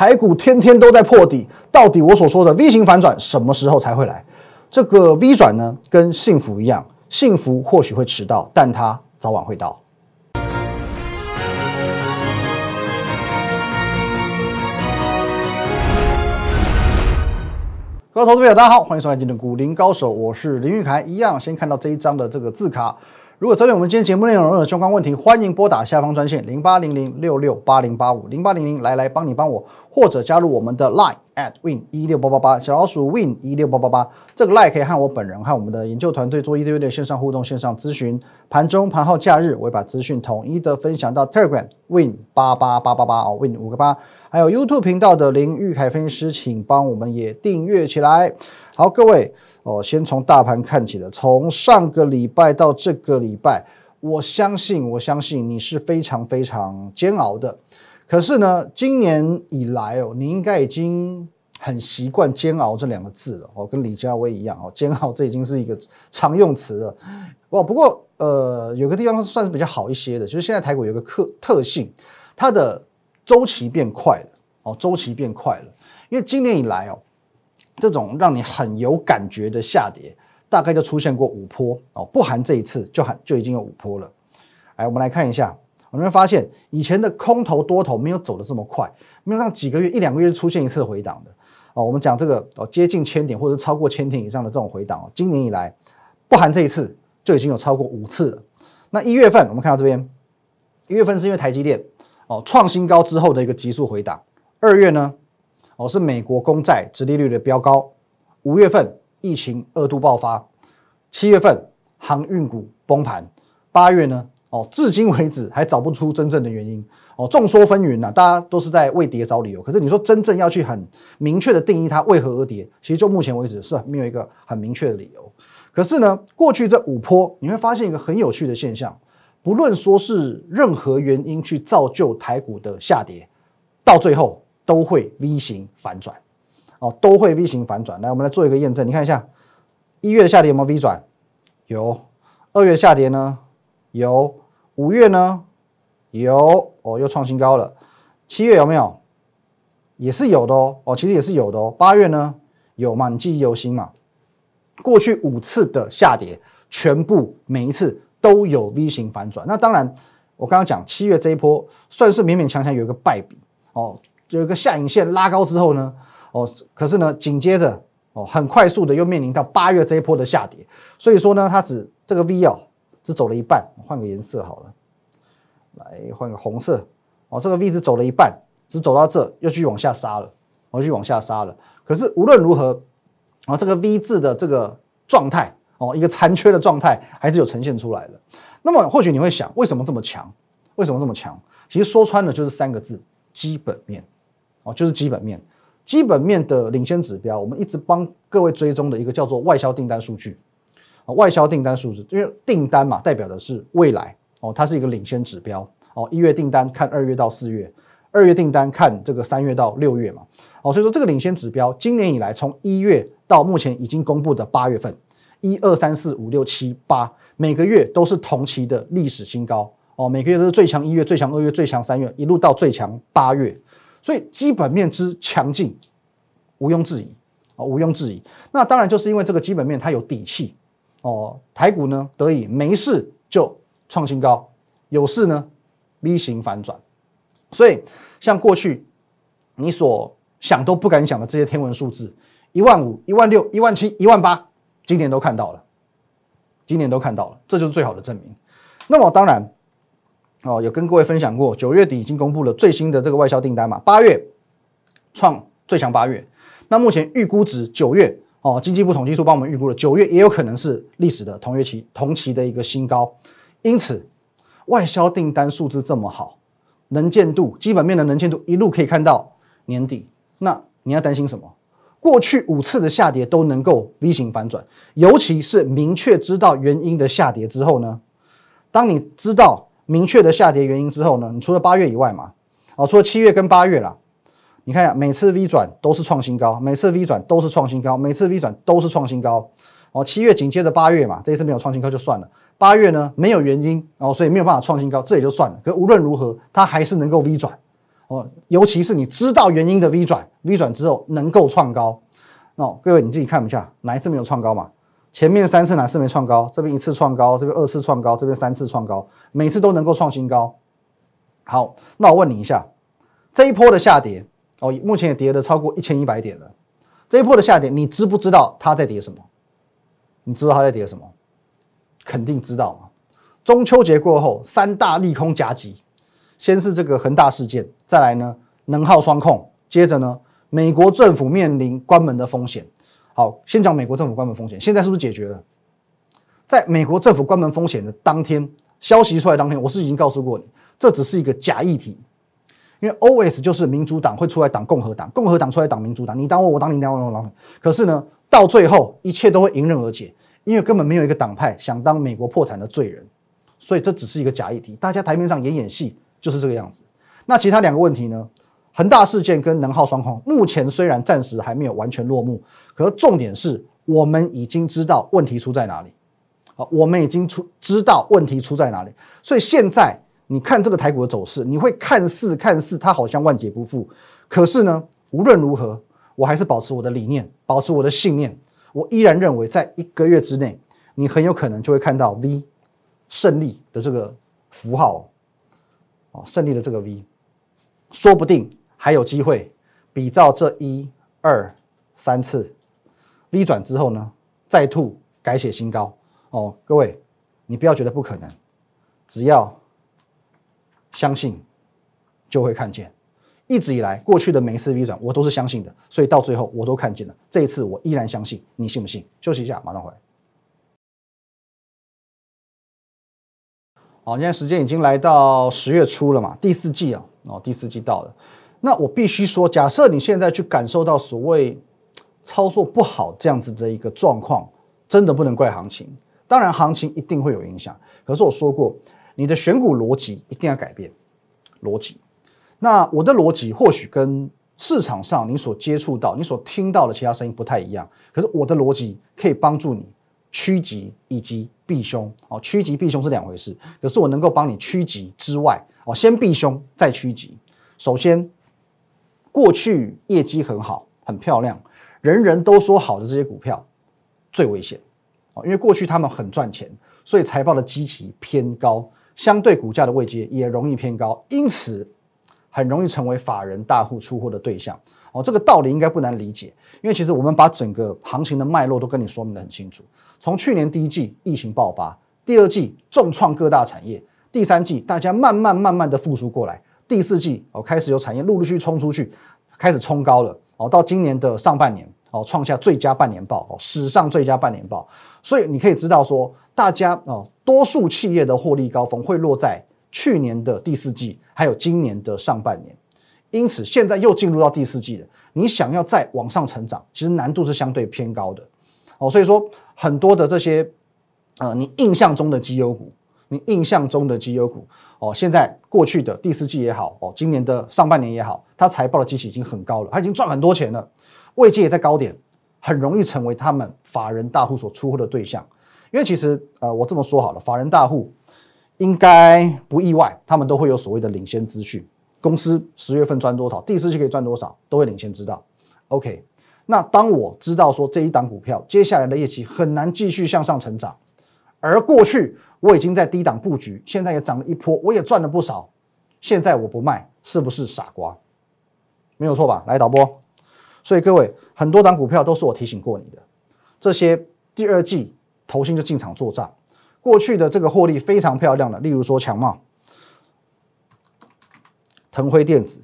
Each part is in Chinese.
台股天天都在破底，到底我所说的 V 型反转什么时候才会来？这个 V 转呢，跟幸福一样，幸福或许会迟到，但它早晚会到。各位投资朋友，大家好，欢迎收看今天的股林高手，我是林玉凯。一样，先看到这一张的这个字卡。如果针对我们今天节目内容有相关问题，欢迎拨打下方专线零八零零六六八零八五零八零零来来帮你帮我，或者加入我们的 Line at win 一六八八八小老鼠 win 一六八八八，这个 Line 可以和我本人和我们的研究团队做一对一的线上互动、线上咨询。盘中、盘后、假日，我会把资讯统一的分享到 Telegram win 八八八八八哦，win 五个八，还有 YouTube 频道的林玉凯分析师，请帮我们也订阅起来。好，各位。哦，先从大盘看起的，从上个礼拜到这个礼拜，我相信，我相信你是非常非常煎熬的。可是呢，今年以来哦，你应该已经很习惯“煎熬”这两个字了。哦，跟李佳薇一样哦，“煎熬”这已经是一个常用词了。哦，不过呃，有个地方算是比较好一些的，就是现在台股有个特特性，它的周期变快了。哦，周期变快了，因为今年以来哦。这种让你很有感觉的下跌，大概就出现过五波哦，不含这一次就含就已经有五波了。来，我们来看一下，我们会发现以前的空头多头没有走的这么快，没有让几个月一两个月出现一次回档的哦。我们讲这个哦，接近千点或者超过千点以上的这种回档哦，今年以来不含这一次就已经有超过五次了。那一月份我们看到这边，一月份是因为台积电哦创新高之后的一个急速回档，二月呢？哦，是美国公债殖利率的飙高，五月份疫情二度爆发，七月份航运股崩盘，八月呢？哦，至今为止还找不出真正的原因。哦，众说纷纭呐，大家都是在为跌找理由。可是你说真正要去很明确的定义它为何而跌，其实就目前为止是没有一个很明确的理由。可是呢，过去这五波你会发现一个很有趣的现象，不论说是任何原因去造就台股的下跌，到最后。都会 V 型反转，哦，都会 V 型反转。来，我们来做一个验证。你看一下，一月的下跌有没有 V 转？有。二月的下跌呢？有。五月呢？有。哦，又创新高了。七月有没有？也是有的哦。哦，其实也是有的哦。八月呢？有嘛？你记忆犹新嘛？过去五次的下跌，全部每一次都有 V 型反转。那当然，我刚刚讲七月这一波算是勉勉强强有一个败笔哦。有一个下影线拉高之后呢，哦，可是呢，紧接着哦，很快速的又面临到八月这一波的下跌，所以说呢，它只这个 V 哦，只走了一半，换个颜色好了，来换个红色，哦，这个 V 只走了一半，只走到这又继续往下杀了，继续往下杀了。可是无论如何，啊，这个 V 字的这个状态哦，一个残缺的状态还是有呈现出来的。那么或许你会想，为什么这么强？为什么这么强？其实说穿了就是三个字：基本面。哦，就是基本面，基本面的领先指标，我们一直帮各位追踪的一个叫做外销订单数据，啊，外销订单数字，因为订单嘛，代表的是未来，哦，它是一个领先指标，哦，一月订单看二月到四月，二月订单看这个三月到六月嘛，哦，所以说这个领先指标，今年以来从一月到目前已经公布的八月份，一二三四五六七八，每个月都是同期的历史新高，哦，每个月都是最强一月、最强二月、最强三月，一路到最强八月。所以基本面之强劲，毋庸置疑啊，毋庸置疑。那当然就是因为这个基本面它有底气哦，台股呢得以没事就创新高，有事呢 V 型反转。所以像过去你所想都不敢想的这些天文数字，一万五、一万六、一万七、一万八，今年都看到了，今年都看到了，这就是最好的证明。那么当然。哦，有跟各位分享过，九月底已经公布了最新的这个外销订单嘛？八月创最强八月，那目前预估值九月哦，经济部统计处帮我们预估了九月也有可能是历史的同月期同期的一个新高，因此外销订单数字这么好，能见度基本面的能见度一路可以看到年底，那你要担心什么？过去五次的下跌都能够 V 型反转，尤其是明确知道原因的下跌之后呢？当你知道。明确的下跌原因之后呢？你除了八月以外嘛，哦，除了七月跟八月啦，你看一下，每次 V 转都是创新高，每次 V 转都是创新高，每次 V 转都是创新高。哦，七月紧接着八月嘛，这一次没有创新高就算了。八月呢没有原因，哦，所以没有办法创新高，这也就算了。可无论如何，它还是能够 V 转，哦，尤其是你知道原因的 V 转，V 转之后能够创高，哦各位你自己看一下，哪一次没有创高嘛？前面三次哪次没创高？这边一次创高，这边二次创高，这边三次创高，每次都能够创新高。好，那我问你一下，这一波的下跌哦，目前也跌了超过一千一百点了。这一波的下跌，你知不知道它在跌什么？你知道它在跌什么？肯定知道嘛。中秋节过后，三大利空夹击。先是这个恒大事件，再来呢能耗双控，接着呢美国政府面临关门的风险。好，先讲美国政府关门风险，现在是不是解决了？在美国政府关门风险的当天，消息出来当天，我是已经告诉过你，这只是一个假议题，因为 OS 就是民主党会出来挡共和党，共和党出来挡民主党，你挡我，我挡你，挡我，我挡你。可是呢，到最后一切都会迎刃而解，因为根本没有一个党派想当美国破产的罪人，所以这只是一个假议题，大家台面上演演戏。就是这个样子。那其他两个问题呢？恒大事件跟能耗双控，目前虽然暂时还没有完全落幕，可重点是我们已经知道问题出在哪里。好，我们已经出知道问题出在哪里。所以现在你看这个台股的走势，你会看似看似它好像万劫不复，可是呢，无论如何，我还是保持我的理念，保持我的信念。我依然认为，在一个月之内，你很有可能就会看到 V 胜利的这个符号。哦，胜利的这个 V，说不定还有机会比照这一二三次 V 转之后呢，再吐改写新高。哦，各位，你不要觉得不可能，只要相信，就会看见。一直以来，过去的每一次 V 转，我都是相信的，所以到最后我都看见了。这一次我依然相信，你信不信？休息一下，马上回来。好，现在时间已经来到十月初了嘛，第四季啊，哦，第四季到了。那我必须说，假设你现在去感受到所谓操作不好这样子的一个状况，真的不能怪行情。当然，行情一定会有影响。可是我说过，你的选股逻辑一定要改变逻辑。那我的逻辑或许跟市场上你所接触到、你所听到的其他声音不太一样，可是我的逻辑可以帮助你。趋吉以及避凶哦，趋吉避凶是两回事。可是我能够帮你趋吉之外哦，先避凶再趋吉。首先，过去业绩很好、很漂亮，人人都说好的这些股票最危险哦，因为过去他们很赚钱，所以财报的基期偏高，相对股价的位阶也容易偏高，因此很容易成为法人大户出货的对象哦。这个道理应该不难理解，因为其实我们把整个行情的脉络都跟你说明的很清楚。从去年第一季疫情爆发，第二季重创各大产业，第三季大家慢慢慢慢的复苏过来，第四季哦开始有产业陆陆续冲出去，开始冲高了哦，到今年的上半年哦创下最佳半年报哦史上最佳半年报，所以你可以知道说大家哦多数企业的获利高峰会落在去年的第四季，还有今年的上半年，因此现在又进入到第四季了，你想要再往上成长，其实难度是相对偏高的。哦，所以说很多的这些，呃，你印象中的绩优股，你印象中的绩优股，哦，现在过去的第四季也好，哦，今年的上半年也好，它财报的基期已经很高了，它已经赚很多钱了，位阶也在高点，很容易成为他们法人大户所出货的对象。因为其实，呃，我这么说好了，法人大户应该不意外，他们都会有所谓的领先资讯，公司十月份赚多少，第四季可以赚多少，都会领先知道。OK。那当我知道说这一档股票接下来的业绩很难继续向上成长，而过去我已经在低档布局，现在也涨了一波，我也赚了不少，现在我不卖是不是傻瓜？没有错吧？来导播，所以各位很多档股票都是我提醒过你的，这些第二季投新就进场做账，过去的这个获利非常漂亮的，例如说强茂、腾辉电子，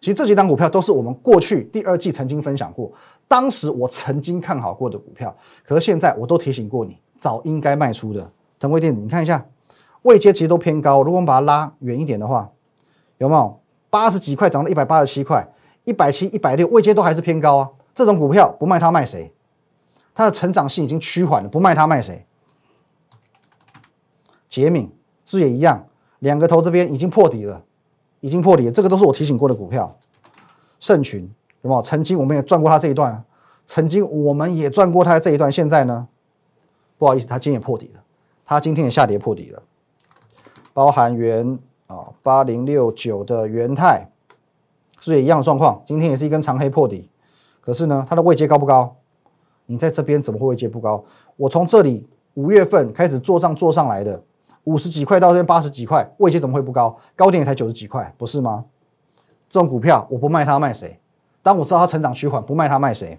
其实这几档股票都是我们过去第二季曾经分享过。当时我曾经看好过的股票，可是现在我都提醒过你，早应该卖出的。腾辉电子，你看一下，位阶其实都偏高。如果我们把它拉远一点的话，有没有八十几块涨到一百八十七块，一百七、一百六，位阶都还是偏高啊。这种股票不卖它卖谁？它的成长性已经趋缓了，不卖它卖谁？杰敏是不是也一样？两个头这边已经破底了，已经破底了。这个都是我提醒过的股票，盛群。有没有？曾经我们也赚过它这一段，曾经我们也赚过它这一段。现在呢？不好意思，它今天也破底了。它今天也下跌破底了。包含元啊八零六九的元泰，是也一样的状况，今天也是一根长黑破底，可是呢，它的位阶高不高？你在这边怎么会位阶不高？我从这里五月份开始做账做上来的，五十几块到这边八十几块，位阶怎么会不高？高点也才九十几块，不是吗？这种股票我不卖它卖谁？当我知道它成长趋缓，不卖它卖谁？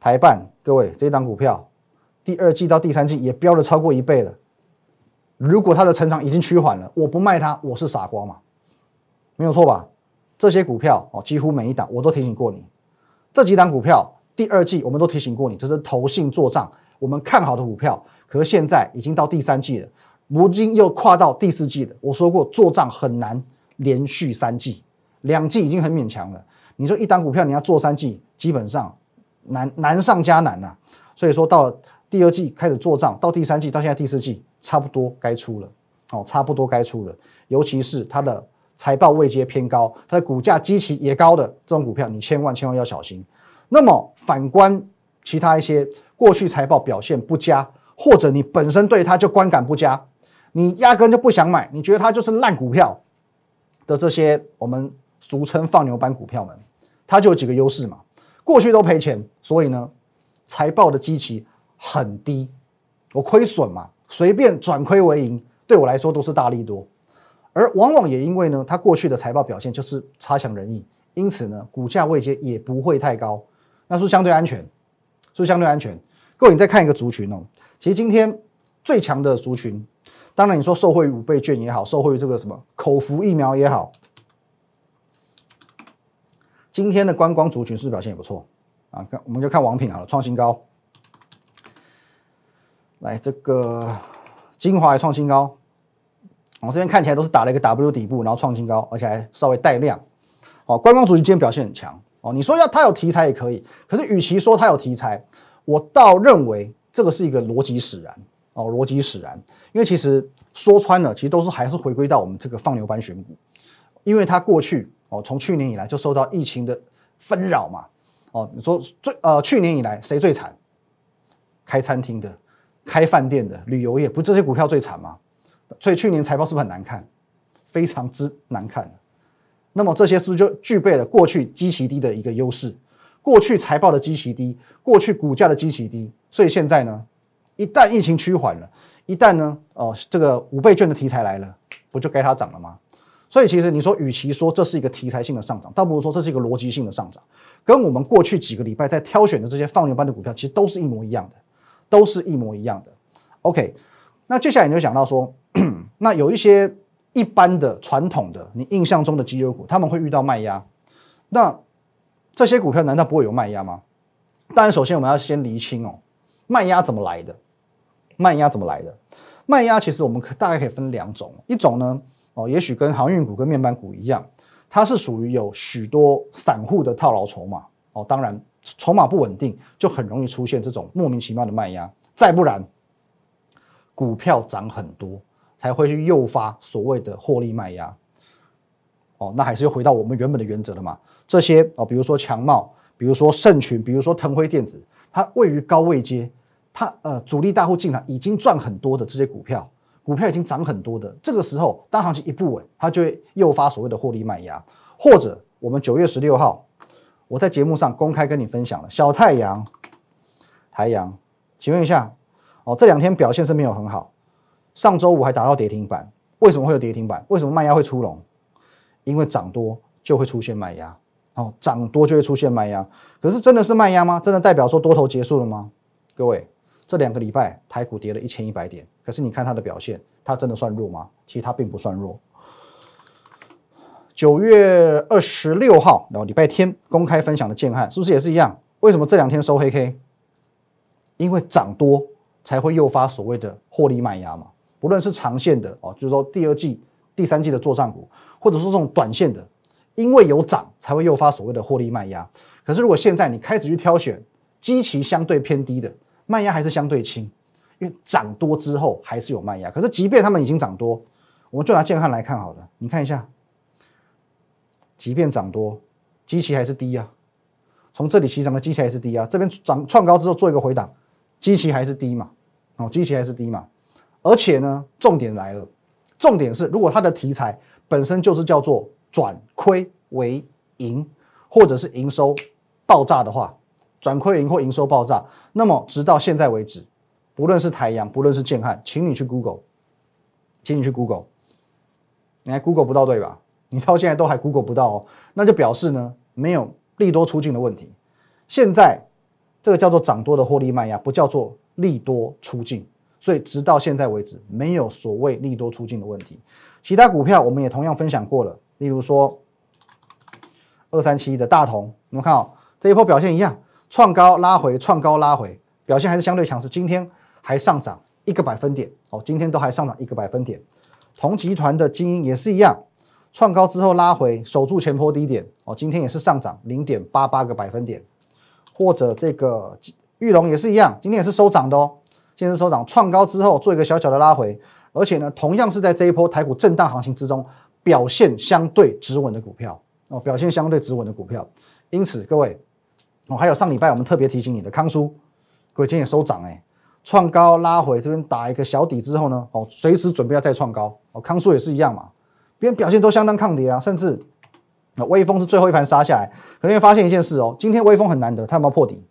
台办，各位，这一档股票第二季到第三季也飙了超过一倍了。如果它的成长已经趋缓了，我不卖它，我是傻瓜嘛？没有错吧？这些股票哦，几乎每一档我都提醒过你。这几档股票第二季我们都提醒过你，这是投信做账，我们看好的股票。可是现在已经到第三季了，如今又跨到第四季了。我说过做账很难连续三季，两季已经很勉强了。你说一档股票你要做三季，基本上。难难上加难呐，所以说到第二季开始做账，到第三季到现在第四季，差不多该出了，哦，差不多该出了。尤其是它的财报位阶偏高，它的股价基期也高的这种股票，你千万千万要小心。那么反观其他一些过去财报表现不佳，或者你本身对它就观感不佳，你压根就不想买，你觉得它就是烂股票的这些我们俗称放牛班股票们，它就有几个优势嘛。过去都赔钱，所以呢，财报的基期很低，我亏损嘛，随便转亏为盈，对我来说都是大利多。而往往也因为呢，它过去的财报表现就是差强人意，因此呢，股价位阶也不会太高，那是相对安全，是相对安全。各位，你再看一个族群哦，其实今天最强的族群，当然你说受惠于五倍券也好，受惠于这个什么口服疫苗也好。今天的观光族群是不是表现也不错啊？看我们就看王品好了，创新高。来，这个精华创新高。我这边看起来都是打了一个 W 底部，然后创新高，而且还稍微带量。哦，观光族群今天表现很强。哦，你说要它有题材也可以，可是与其说它有题材，我倒认为这个是一个逻辑使然。哦，逻辑使然，因为其实说穿了，其实都是还是回归到我们这个放牛班选股，因为它过去。哦，从去年以来就受到疫情的纷扰嘛。哦，你说最呃去年以来谁最惨？开餐厅的、开饭店的、旅游业，不这些股票最惨吗？所以去年财报是不是很难看？非常之难看。那么这些是不是就具备了过去基期低的一个优势？过去财报的基期低，过去股价的基期低，所以现在呢，一旦疫情趋缓了，一旦呢，哦这个五倍券的题材来了，不就该它涨了吗？所以其实你说，与其说这是一个题材性的上涨，倒不如说这是一个逻辑性的上涨，跟我们过去几个礼拜在挑选的这些放牛班的股票，其实都是一模一样的，都是一模一样的。OK，那接下来你就想到说，那有一些一般的传统的你印象中的绩优股，他们会遇到卖压，那这些股票难道不会有卖压吗？当然，首先我们要先厘清哦，卖压怎么来的？卖压怎么来的？卖压其实我们可大概可以分两种，一种呢。哦，也许跟航运股跟面板股一样，它是属于有许多散户的套牢筹码。哦，当然筹码不稳定，就很容易出现这种莫名其妙的卖压。再不然，股票涨很多才会去诱发所谓的获利卖压。哦，那还是又回到我们原本的原则了嘛？这些哦，比如说强茂，比如说盛群，比如说腾辉电子，它位于高位阶，它呃主力大户进场已经赚很多的这些股票。股票已经涨很多的，这个时候当行情一不稳，它就会诱发所谓的获利卖压。或者我们九月十六号，我在节目上公开跟你分享了小太阳、台阳，请问一下，哦，这两天表现是没有很好，上周五还达到跌停板，为什么会有跌停板？为什么卖压会出笼？因为涨多就会出现卖压，哦，涨多就会出现卖压。可是真的是卖压吗？真的代表说多头结束了吗？各位。这两个礼拜台股跌了一千一百点，可是你看它的表现，它真的算弱吗？其实它并不算弱。九月二十六号，然后礼拜天公开分享的建汉，是不是也是一样？为什么这两天收黑 K？因为涨多才会诱发所谓的获利卖压嘛。不论是长线的哦，就是说第二季、第三季的作战股，或者说这种短线的，因为有涨才会诱发所谓的获利卖压。可是如果现在你开始去挑选基期相对偏低的，卖压还是相对轻，因为涨多之后还是有卖压。可是即便他们已经涨多，我们就拿建汉来看好了。你看一下，即便涨多，基期还是低啊。从这里起涨的基期还是低啊。这边涨创高之后做一个回档，基期还是低嘛？哦，基期还是低嘛。而且呢，重点来了，重点是如果它的题材本身就是叫做转亏为盈，或者是营收爆炸的话，转亏盈或营收爆炸，那么直到现在为止，不论是台阳，不论是建汉，请你去 Google，请你去 Google，你还 Google 不到对吧？你到现在都还 Google 不到哦，那就表示呢没有利多出尽的问题。现在这个叫做涨多的获利卖压，不叫做利多出尽。所以直到现在为止，没有所谓利多出尽的问题。其他股票我们也同样分享过了，例如说二三七的大同，你们看哦，这一波表现一样，创高拉回，创高拉回，表现还是相对强势。今天还上涨一个百分点哦，今天都还上涨一个百分点。同集团的精英也是一样，创高之后拉回，守住前坡低点哦，今天也是上涨零点八八个百分点。或者这个玉龙也是一样，今天也是收涨的哦。今天是收涨创高之后，做一个小小的拉回，而且呢，同样是在这一波台股震荡行情之中表现相对止稳的股票哦，表现相对止稳的股票。因此，各位哦，还有上礼拜我们特别提醒你的康叔，各位今天也收涨哎，创高拉回这边打一个小底之后呢，哦，随时准备要再创高哦。康叔也是一样嘛，别人表现都相当抗跌啊，甚至那微风是最后一盘杀下来，可能会发现一件事哦，今天微风很难得，它有没有破底？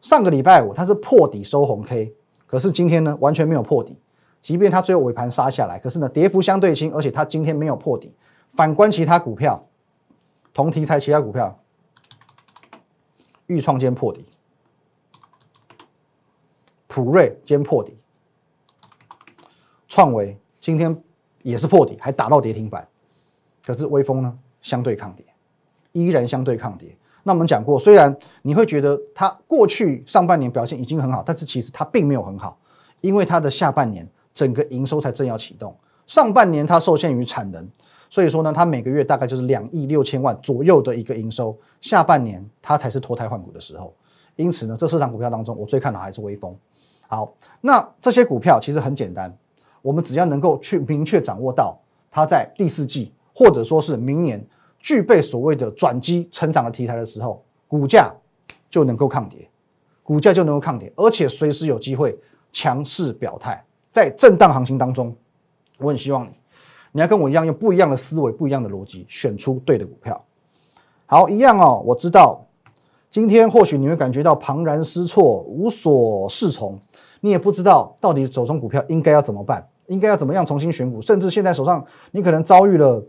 上个礼拜五它是破底收红 K，可是今天呢完全没有破底，即便它最后尾盘杀下来，可是呢跌幅相对轻，而且它今天没有破底。反观其他股票，同题材其他股票，豫创间破底，普瑞间破底，创维今天也是破底，还打到跌停板，可是微风呢相对抗跌，依然相对抗跌。那我们讲过，虽然你会觉得它过去上半年表现已经很好，但是其实它并没有很好，因为它的下半年整个营收才正要启动，上半年它受限于产能，所以说呢，它每个月大概就是两亿六千万左右的一个营收，下半年它才是脱胎换骨的时候。因此呢，这市场股票当中，我最看的还是微风。好，那这些股票其实很简单，我们只要能够去明确掌握到它在第四季或者说是明年。具备所谓的转机成长的题材的时候，股价就能够抗跌，股价就能够抗跌，而且随时有机会强势表态。在震荡行情当中，我很希望你，你要跟我一样，用不一样的思维、不一样的逻辑，选出对的股票。好，一样哦。我知道今天或许你会感觉到庞然失措、无所适从，你也不知道到底手中股票应该要怎么办，应该要怎么样重新选股，甚至现在手上你可能遭遇了。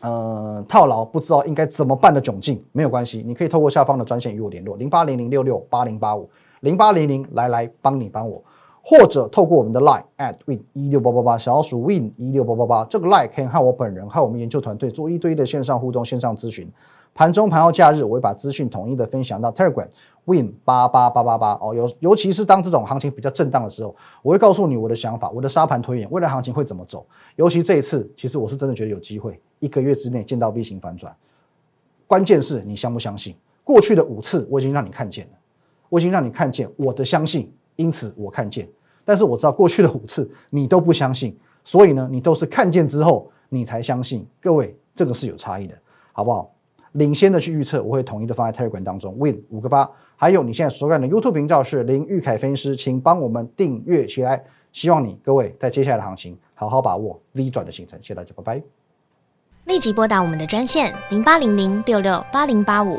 呃，套牢不知道应该怎么办的窘境，没有关系，你可以透过下方的专线与我联络，零八零零六六八零八五零八零零来来帮你帮我，或者透过我们的 line at win 一六八八八小老鼠 win 一六八八八，这个 line 可以和我本人和我们研究团队做一堆的线上互动、线上咨询。盘中、盘后、假日，我会把资讯统一的分享到 Telegram Win 八八八八八哦。尤尤其是当这种行情比较震荡的时候，我会告诉你我的想法，我的沙盘推演，未来行情会怎么走。尤其这一次，其实我是真的觉得有机会，一个月之内见到 V 型反转。关键是你相不相信？过去的五次我已经让你看见了，我已经让你看见我的相信，因此我看见。但是我知道过去的五次你都不相信，所以呢，你都是看见之后你才相信。各位，这个是有差异的，好不好？领先的去预测，我会统一的放在 Telegram 当中。Win 五个八，还有你现在所看的 YouTube 频道是林玉凯分析师，请帮我们订阅起来。希望你各位在接下来的行情好好把握 V 转的行程。谢谢大家，拜拜。立即拨打我们的专线零八零零六六八零八五